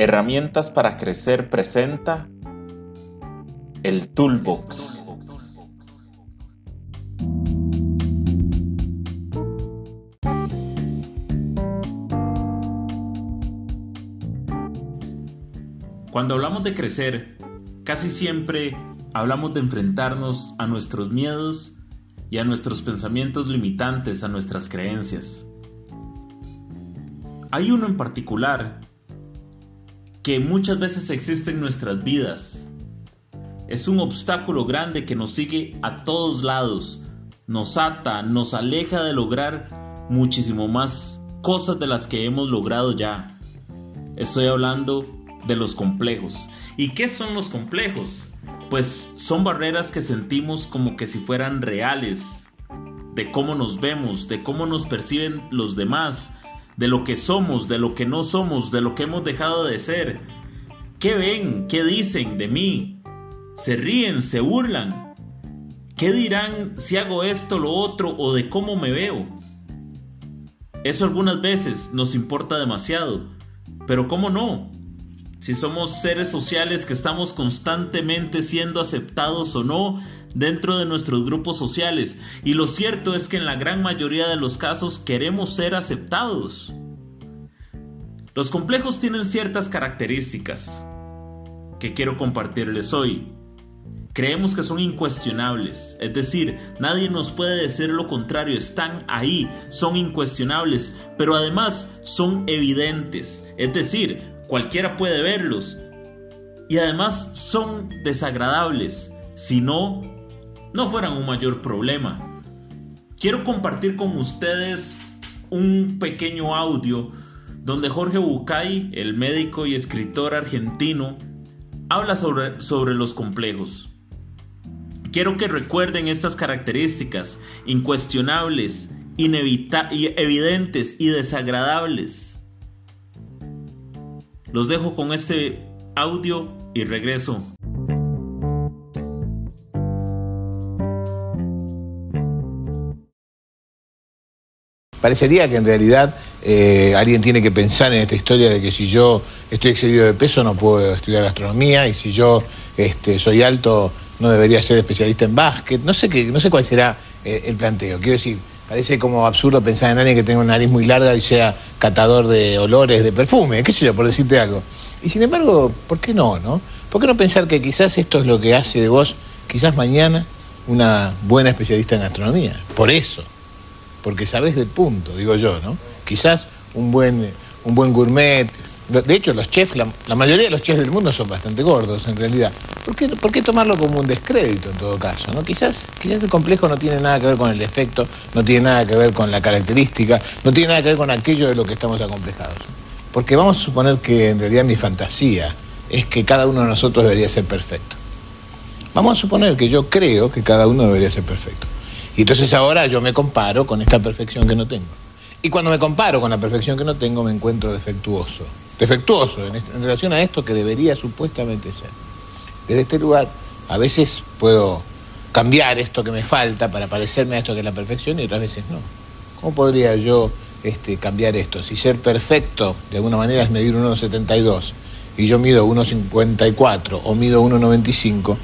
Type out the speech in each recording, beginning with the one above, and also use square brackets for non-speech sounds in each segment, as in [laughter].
Herramientas para crecer presenta el Toolbox. Cuando hablamos de crecer, casi siempre hablamos de enfrentarnos a nuestros miedos y a nuestros pensamientos limitantes, a nuestras creencias. Hay uno en particular que muchas veces existe en nuestras vidas. Es un obstáculo grande que nos sigue a todos lados, nos ata, nos aleja de lograr muchísimo más cosas de las que hemos logrado ya. Estoy hablando de los complejos. ¿Y qué son los complejos? Pues son barreras que sentimos como que si fueran reales, de cómo nos vemos, de cómo nos perciben los demás, de lo que somos, de lo que no somos, de lo que hemos dejado de ser. ¿Qué ven? ¿Qué dicen de mí? ¿Se ríen? ¿Se burlan? ¿Qué dirán si hago esto, lo otro o de cómo me veo? Eso algunas veces nos importa demasiado, pero ¿cómo no? Si somos seres sociales que estamos constantemente siendo aceptados o no dentro de nuestros grupos sociales y lo cierto es que en la gran mayoría de los casos queremos ser aceptados. Los complejos tienen ciertas características que quiero compartirles hoy. Creemos que son incuestionables, es decir, nadie nos puede decir lo contrario, están ahí, son incuestionables, pero además son evidentes, es decir, cualquiera puede verlos y además son desagradables, si no, no fueran un mayor problema. Quiero compartir con ustedes un pequeño audio donde Jorge Bucay, el médico y escritor argentino, habla sobre, sobre los complejos. Quiero que recuerden estas características incuestionables, evidentes y desagradables. Los dejo con este audio y regreso Parecería que en realidad eh, alguien tiene que pensar en esta historia de que si yo estoy excedido de peso no puedo estudiar gastronomía y si yo este, soy alto no debería ser especialista en básquet. No sé, qué, no sé cuál será eh, el, planteo. Quiero decir, parece como absurdo pensar en alguien que tenga una nariz muy larga y sea catador de olores, de perfume, qué sé yo, por decirte algo. Y sin embargo, ¿por qué no, no? ¿Por qué no pensar que quizás esto es lo que hace de vos, quizás mañana, una buena especialista en gastronomía? Por eso porque sabes del punto, digo yo, ¿no? Quizás un buen, un buen gourmet. De hecho, los chefs, la, mayoría de los chefs del mundo son bastante gordos en realidad. ¿Por qué, ¿Por qué, tomarlo como un descrédito en todo caso? ¿no? Quizás, quizás el complejo no tiene nada que ver con el defecto, no tiene nada que ver con la característica, no tiene nada que ver con aquello de lo que estamos acomplejados. Porque vamos a suponer que en realidad mi fantasía es que cada uno de nosotros debería ser perfecto. Vamos a suponer que yo creo que cada uno debería ser perfecto. Y entonces ahora yo me comparo con esta perfección que no tengo. Y cuando me comparo con la perfección que no tengo, me encuentro defectuoso. Defectuoso en, relación a esto que debería supuestamente ser. Desde este lugar, a veces puedo cambiar esto que me falta para parecerme a esto que es la perfección y otras veces no. ¿Cómo podría yo este, cambiar esto? Si ser perfecto de alguna manera es medir 1,72 y yo mido 1,54 o mido 1,95,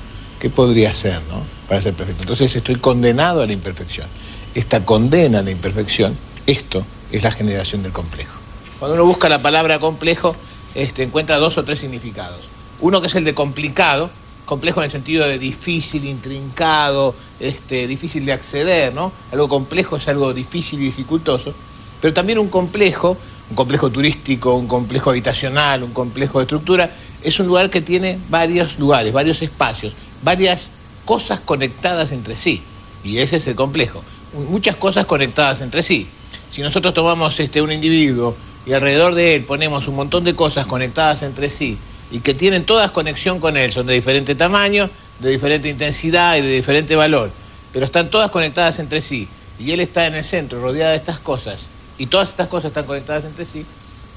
¿qué podría ser, no? para ser perfecto. Entonces estoy condenado a la imperfección. Esta condena a la imperfección, esto es la generación del complejo. Cuando uno busca la palabra complejo, este, encuentra dos o tres significados. Uno que es el de complicado, complejo en el sentido de difícil, intrincado, este, difícil de acceder, ¿no? Algo complejo es algo difícil y dificultoso, pero también un complejo, un complejo turístico, un complejo habitacional, un complejo de estructura, es un lugar que tiene varios lugares, varios espacios, varias cosas conectadas entre sí. Y ese es el complejo. Muchas cosas conectadas entre sí. Si nosotros tomamos este, un individuo y alrededor de él ponemos un montón de cosas conectadas entre sí y que tienen todas conexión con él, son de diferente tamaño, de diferente intensidad y de diferente valor, pero están todas conectadas entre sí y él está en el centro rodeada de estas cosas y todas estas cosas están conectadas entre sí,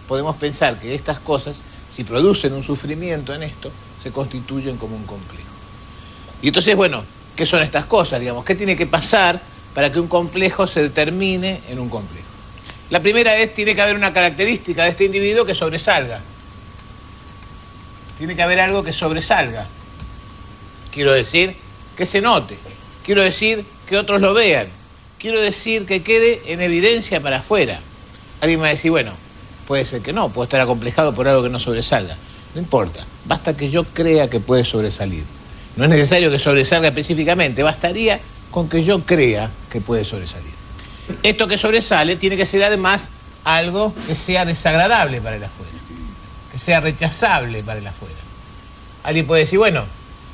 podemos pensar que estas cosas, si producen un sufrimiento en esto, se constituyen como un complejo. Y entonces, bueno, ¿qué son estas cosas? Digamos, ¿qué tiene que pasar para que un complejo se determine en un complejo? La primera es, tiene que haber una característica de este individuo que sobresalga. tiene que haber algo que sobresalga. Quiero decir, que se note. Quiero decir, que otros lo vean. Quiero decir, que quede en evidencia para afuera. Alguien me va a decir, bueno, puede ser que no, puede estar acomplejado por algo que no sobresalga. No importa, basta que yo crea que puede sobresalir. No es necesario que sobresalga específicamente, bastaría con que yo crea que puede sobresalir. Esto que sobresale tiene que ser además algo que sea desagradable para el afuera, que sea rechazable para el afuera. Alguien puede decir, bueno,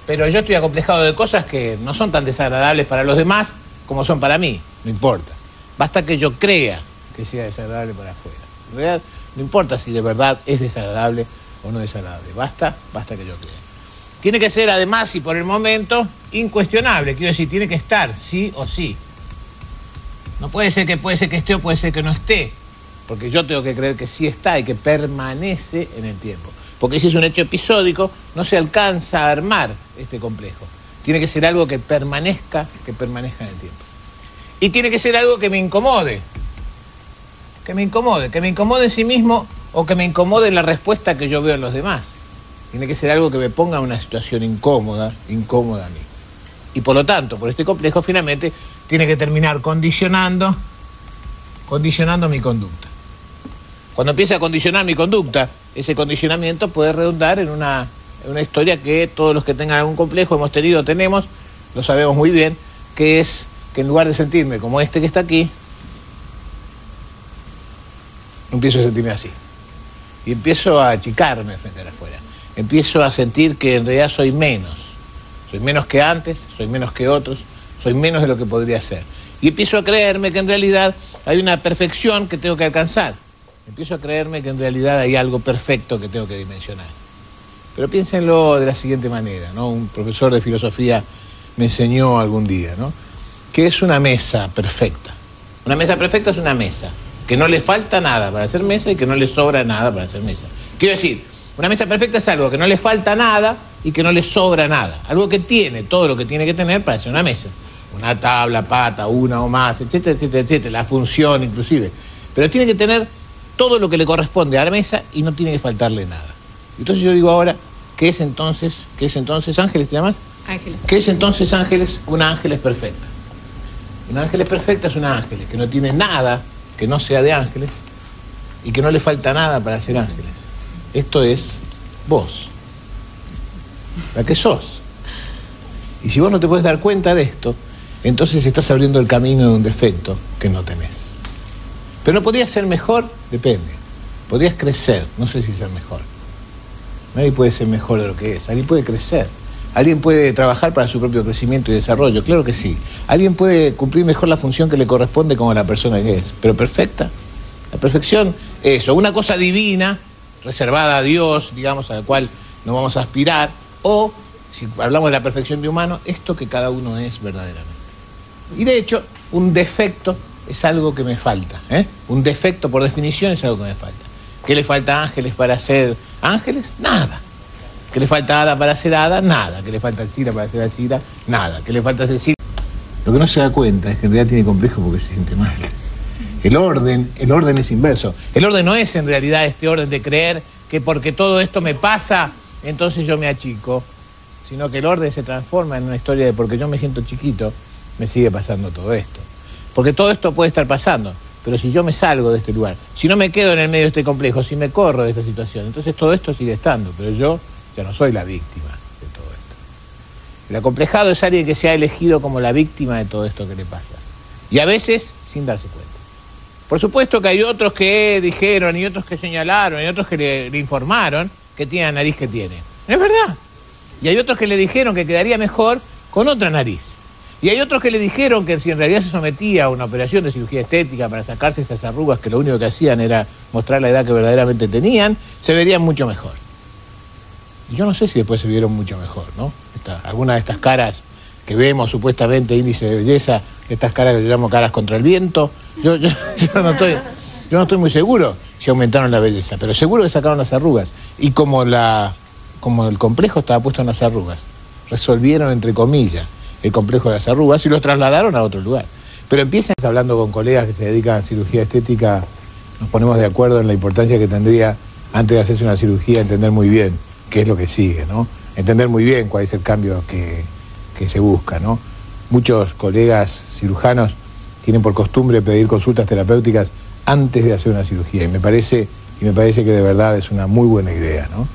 pero yo estoy acomplejado de cosas que no son tan desagradables para los demás como son para mí, no importa. Basta que yo crea que sea desagradable para afuera. En realidad, no importa si de verdad es desagradable o no desagradable, basta, basta que yo crea. Tiene que ser además y por el momento incuestionable, quiero decir, tiene que estar, sí o sí. No puede ser que puede ser que esté o puede ser que no esté, porque yo tengo que creer que sí está y que permanece en el tiempo. Porque si es un hecho episódico, no se alcanza a armar este complejo. Tiene que ser algo que permanezca, que permanezca en el tiempo. Y tiene que ser algo que me incomode. Que me incomode, que me incomode en sí mismo o que me incomode la respuesta que yo veo en los demás. Tiene que ser algo que me ponga en una situación incómoda, incómoda a mí. Y por lo tanto, por este complejo, finalmente, tiene que terminar condicionando, condicionando mi conducta. Cuando empieza a condicionar mi conducta, ese condicionamiento puede redundar en una, una historia que todos los que tengan algún complejo hemos tenido, tenemos, lo sabemos muy bien, que es que en lugar de sentirme como este que está aquí, empiezo a sentirme así. Y empiezo a achicarme frente a afuera. Empiezo a sentir que en realidad soy menos. Soy menos que antes, soy menos que otros, soy menos de lo que podría ser. Y empiezo a creerme que en realidad hay una perfección que tengo que alcanzar. Empiezo a creerme que en realidad hay algo perfecto que tengo que dimensionar. Pero piénsenlo de la siguiente manera, ¿no? Un profesor de filosofía me enseñó algún día, ¿no? Que es una mesa perfecta. Una mesa perfecta es una mesa que no le falta nada para hacer mesa y que no le sobra nada para hacer mesa. Quiero decir, una mesa perfecta es algo que no le falta nada y que no le sobra nada. Algo que tiene todo lo que tiene que tener para hacer una mesa. Una tabla, pata, una o más, etcétera, etcétera, etcétera. La función inclusive. Pero tiene que tener todo lo que le corresponde a la mesa y no tiene que faltarle nada. Entonces yo digo ahora, ¿qué es entonces? ¿Qué es entonces Ángeles te llamas? Ángeles. ¿Qué es entonces Ángeles? Una ángeles perfecta. Una ángeles perfecta es una ángeles que no tiene nada que no sea de ángeles y que no le falta nada para ser ángeles. Esto es vos, la que sos. Y si vos no te puedes dar cuenta de esto, entonces estás abriendo el camino de un defecto que no tenés. Pero no podrías ser mejor, depende. Podrías crecer, no sé si ser mejor. Nadie puede ser mejor de lo que es, alguien puede crecer. ¿Alguien puede trabajar para su propio crecimiento y desarrollo? Claro que sí. ¿Alguien puede cumplir mejor la función que le corresponde como la persona que es? Pero perfecta. La perfección es o una cosa divina, reservada a Dios, digamos, a la cual no vamos a aspirar, o, si hablamos de la perfección de humano, esto que cada uno es verdaderamente. Y de hecho, un defecto es algo que me falta. ¿eh? Un defecto, por definición, es algo que me falta. ¿Qué le falta a ángeles para ser ángeles? Nada. ¿Qué le falta a Hada para ser Hada? Nada. ¿Qué le falta a Cira para ser Alcira? Nada. ¿Qué le falta a Cecilia? Lo que no se da cuenta es que en realidad tiene complejo porque se siente mal. El orden, el orden es inverso. El orden no es en realidad este orden de creer que porque todo esto me pasa, entonces yo me achico, sino que el orden se transforma en una historia de porque yo me siento chiquito, me sigue pasando todo esto. Porque todo esto puede estar pasando, pero si yo me salgo de este lugar, si no me quedo en el medio de este complejo, si me corro de esta situación, entonces todo esto sigue estando, pero yo ya no soy la víctima de todo esto. El acomplejado es alguien que se ha elegido como la víctima de todo esto que le pasa. Y a veces sin darse cuenta. Por supuesto que hay otros que dijeron y otros que señalaron y otros que le, informaron que tiene la nariz que tiene. Es verdad. Y hay otros que le dijeron que quedaría mejor con otra nariz. Y hay otros que le dijeron que si en realidad se sometía a una operación de cirugía estética para sacarse esas arrugas que lo único que hacían era mostrar la edad que verdaderamente tenían, se verían mucho mejor. Y yo no sé si después se vieron mucho mejor, ¿no? Algunas de estas caras que vemos supuestamente índice de belleza, estas caras que yo llamo caras contra el viento, yo, [laughs] yo, no estoy, yo no estoy muy seguro si aumentaron la belleza, pero seguro que sacaron las arrugas. Y como, la, como el complejo estaba puesto en las arrugas, resolvieron, entre comillas, el complejo de las arrugas y los trasladaron a otro lugar. Pero empiezan hablando con colegas que se dedican a cirugía estética, nos ponemos de acuerdo en la importancia que tendría, antes de hacerse una cirugía, entender muy bien qué es lo que sigue, ¿no? Entender muy bien cuál es el cambio que, que se busca, ¿no? Muchos colegas cirujanos tienen por costumbre pedir consultas terapéuticas antes de hacer una cirugía y me parece, y me parece que de verdad es una muy buena idea, ¿no?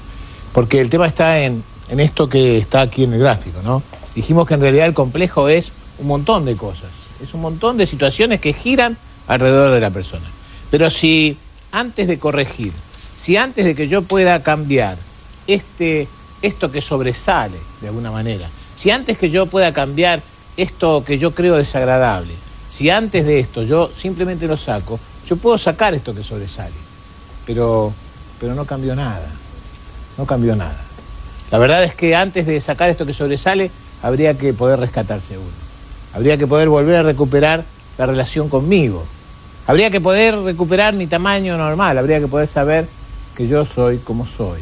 Porque el tema está en, en esto que está aquí en el gráfico, ¿no? Dijimos que en realidad el complejo es un montón de cosas, es un montón de situaciones que giran alrededor de la persona. Pero si antes de corregir, si antes de que yo pueda cambiar este, esto que sobresale de alguna manera, si antes que yo pueda cambiar esto que yo creo desagradable, si antes de esto yo simplemente lo saco, yo puedo sacar esto que sobresale. Pero, pero no cambió nada. No cambió nada. La verdad es que antes de sacar esto que sobresale, habría que poder rescatarse uno. Habría que poder volver a recuperar la relación conmigo. Habría que poder recuperar mi tamaño normal. Habría que poder saber que yo soy como soy.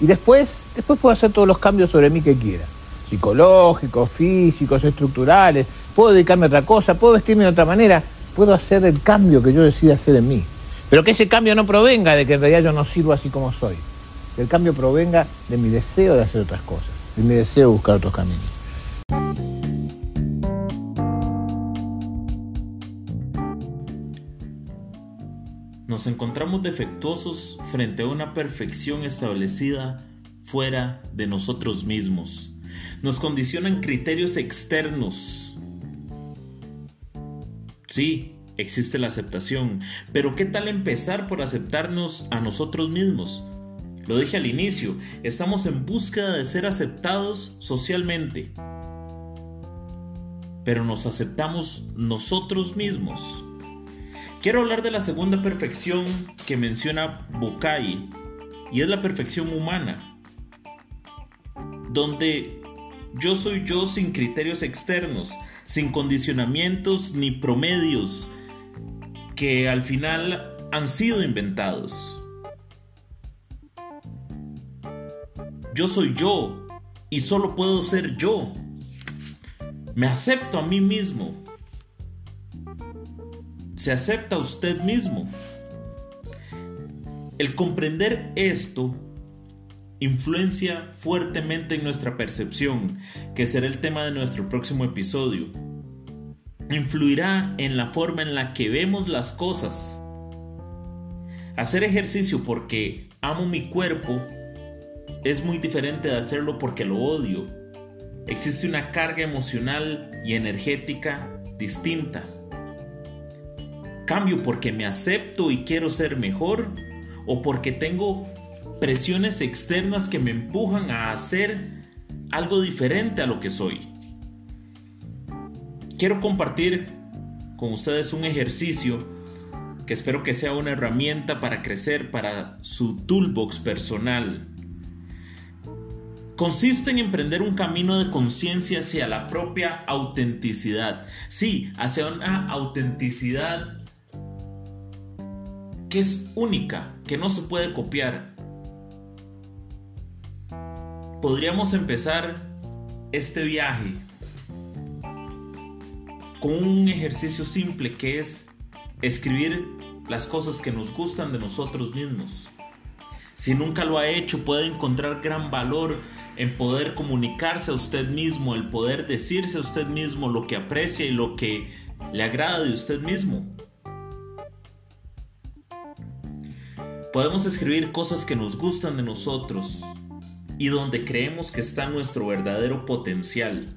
Y después, después puedo hacer todos los cambios sobre mí que quiera psicológicos, físicos, estructurales, puedo dedicarme a otra cosa, puedo vestirme de otra manera, puedo hacer el cambio que yo decida hacer en mí. Pero que ese cambio no provenga de que en realidad yo no sirvo así como soy. Que el cambio provenga de mi deseo de hacer otras cosas, de mi deseo de buscar otros caminos. Nos encontramos defectuosos frente a una perfección establecida fuera de nosotros mismos nos condicionan criterios externos. Sí, existe la aceptación, pero ¿qué tal empezar por aceptarnos a nosotros mismos? Lo dije al inicio, estamos en búsqueda de ser aceptados socialmente, pero nos aceptamos nosotros mismos. Quiero hablar de la segunda perfección que menciona Bukai, y es la perfección humana, donde yo soy yo sin criterios externos, sin condicionamientos ni promedios que al final han sido inventados. Yo soy yo y solo puedo ser yo. Me acepto a mí mismo. Se acepta usted mismo. El comprender esto influencia fuertemente en nuestra percepción, que será el tema de nuestro próximo episodio. Influirá en la forma en la que vemos las cosas. Hacer ejercicio porque amo mi cuerpo es muy diferente de hacerlo porque lo odio. Existe una carga emocional y energética distinta. Cambio porque me acepto y quiero ser mejor o porque tengo presiones externas que me empujan a hacer algo diferente a lo que soy. Quiero compartir con ustedes un ejercicio que espero que sea una herramienta para crecer para su toolbox personal. Consiste en emprender un camino de conciencia hacia la propia autenticidad. Sí, hacia una autenticidad que es única, que no se puede copiar, podríamos empezar este viaje con un ejercicio simple que es escribir las cosas que nos gustan de nosotros mismos. Si nunca lo ha hecho, puede encontrar gran valor en poder comunicarse a usted mismo, el poder decirse a usted mismo lo que aprecia y lo que le agrada de usted mismo. Podemos escribir cosas que nos gustan de nosotros, y donde creemos que está nuestro verdadero potencial.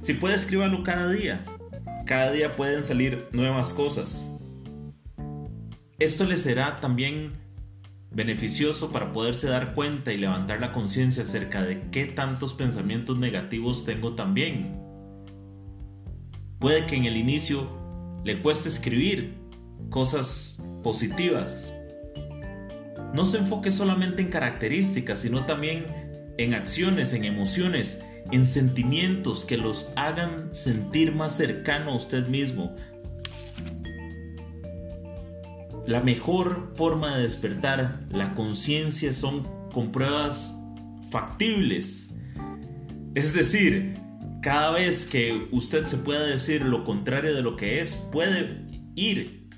Si puede, escríbalo cada día. Cada día pueden salir nuevas cosas. Esto le será también beneficioso para poderse dar cuenta y levantar la conciencia acerca de qué tantos pensamientos negativos tengo también. Puede que en el inicio le cueste escribir cosas positivas, no se enfoque solamente en características, sino también en acciones, en emociones, en sentimientos que los hagan sentir más cercano a usted mismo. La mejor forma de despertar la conciencia son con pruebas factibles. Es decir, cada vez que usted se pueda decir lo contrario de lo que es, puede ir.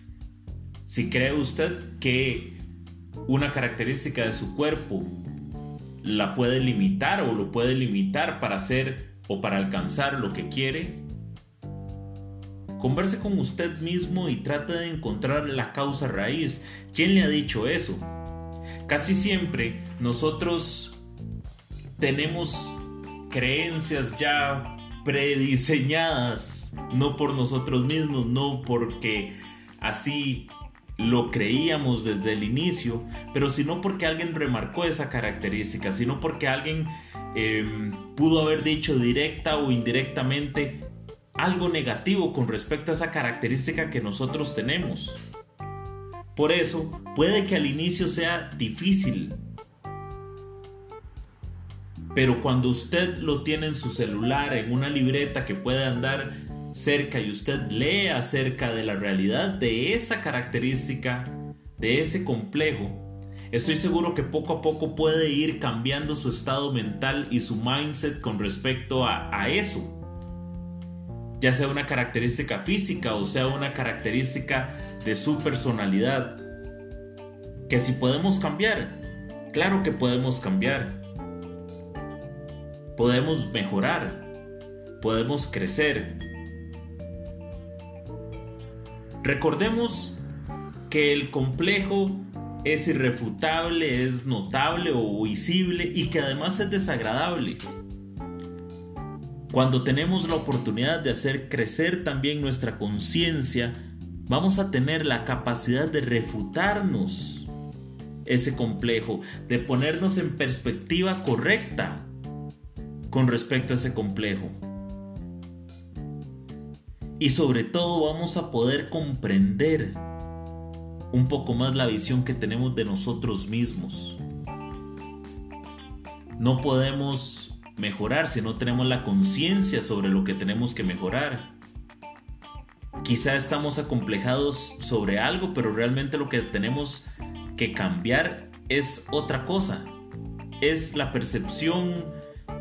Si cree usted que una característica de su cuerpo la puede limitar o lo puede limitar para hacer o para alcanzar lo que quiere. Converse con usted mismo y trate de encontrar la causa raíz. ¿Quién le ha dicho eso? Casi siempre nosotros tenemos creencias ya prediseñadas, no por nosotros mismos, no porque así lo creíamos desde el inicio, pero sino porque alguien remarcó esa característica, sino porque alguien em, pudo haber dicho directa o indirectamente algo negativo con respecto a esa característica que nosotros tenemos. Por eso, puede que al inicio sea difícil, pero cuando usted lo tiene en su celular, en una libreta que puede andar cerca y usted lee acerca de la realidad de esa característica, de ese complejo, estoy seguro que poco a poco puede ir cambiando su estado mental y su mindset con respecto a, a eso. Ya sea una característica física o sea una característica de su personalidad. Que si podemos cambiar, claro que podemos cambiar. Podemos mejorar, podemos crecer, Recordemos que el complejo es irrefutable, es notable o visible y que además es desagradable. Cuando tenemos la oportunidad de hacer crecer también nuestra conciencia, vamos a tener la capacidad de refutarnos ese complejo, de ponernos en perspectiva correcta con respecto a ese complejo y sobre todo vamos a poder comprender un poco más la visión que tenemos de nosotros mismos. No podemos mejorar si no tenemos la conciencia sobre lo que tenemos que mejorar. Quizá estamos acomplejados sobre algo, pero realmente lo que tenemos que cambiar es otra cosa. Es la percepción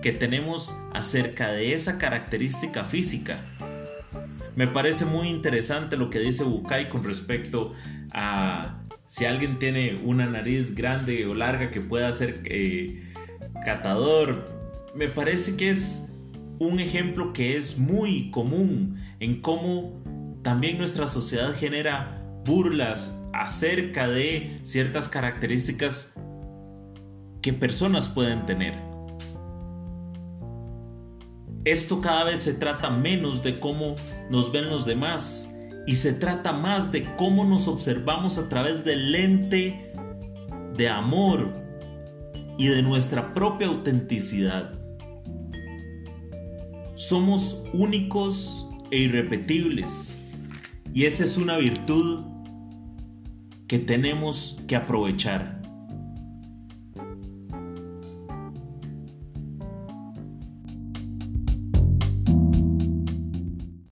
que tenemos acerca de esa característica física me parece muy interesante lo que dice Bukai con respecto a si alguien tiene una nariz grande o larga que pueda ser eh, catador. Me parece que es un ejemplo que es muy común en cómo también nuestra sociedad genera burlas acerca de ciertas características que personas pueden tener. Esto cada vez se trata menos de cómo nos ven los demás y se trata más de cómo nos observamos a través del lente de amor y de nuestra propia autenticidad. Somos únicos e irrepetibles y esa es una virtud que tenemos que aprovechar.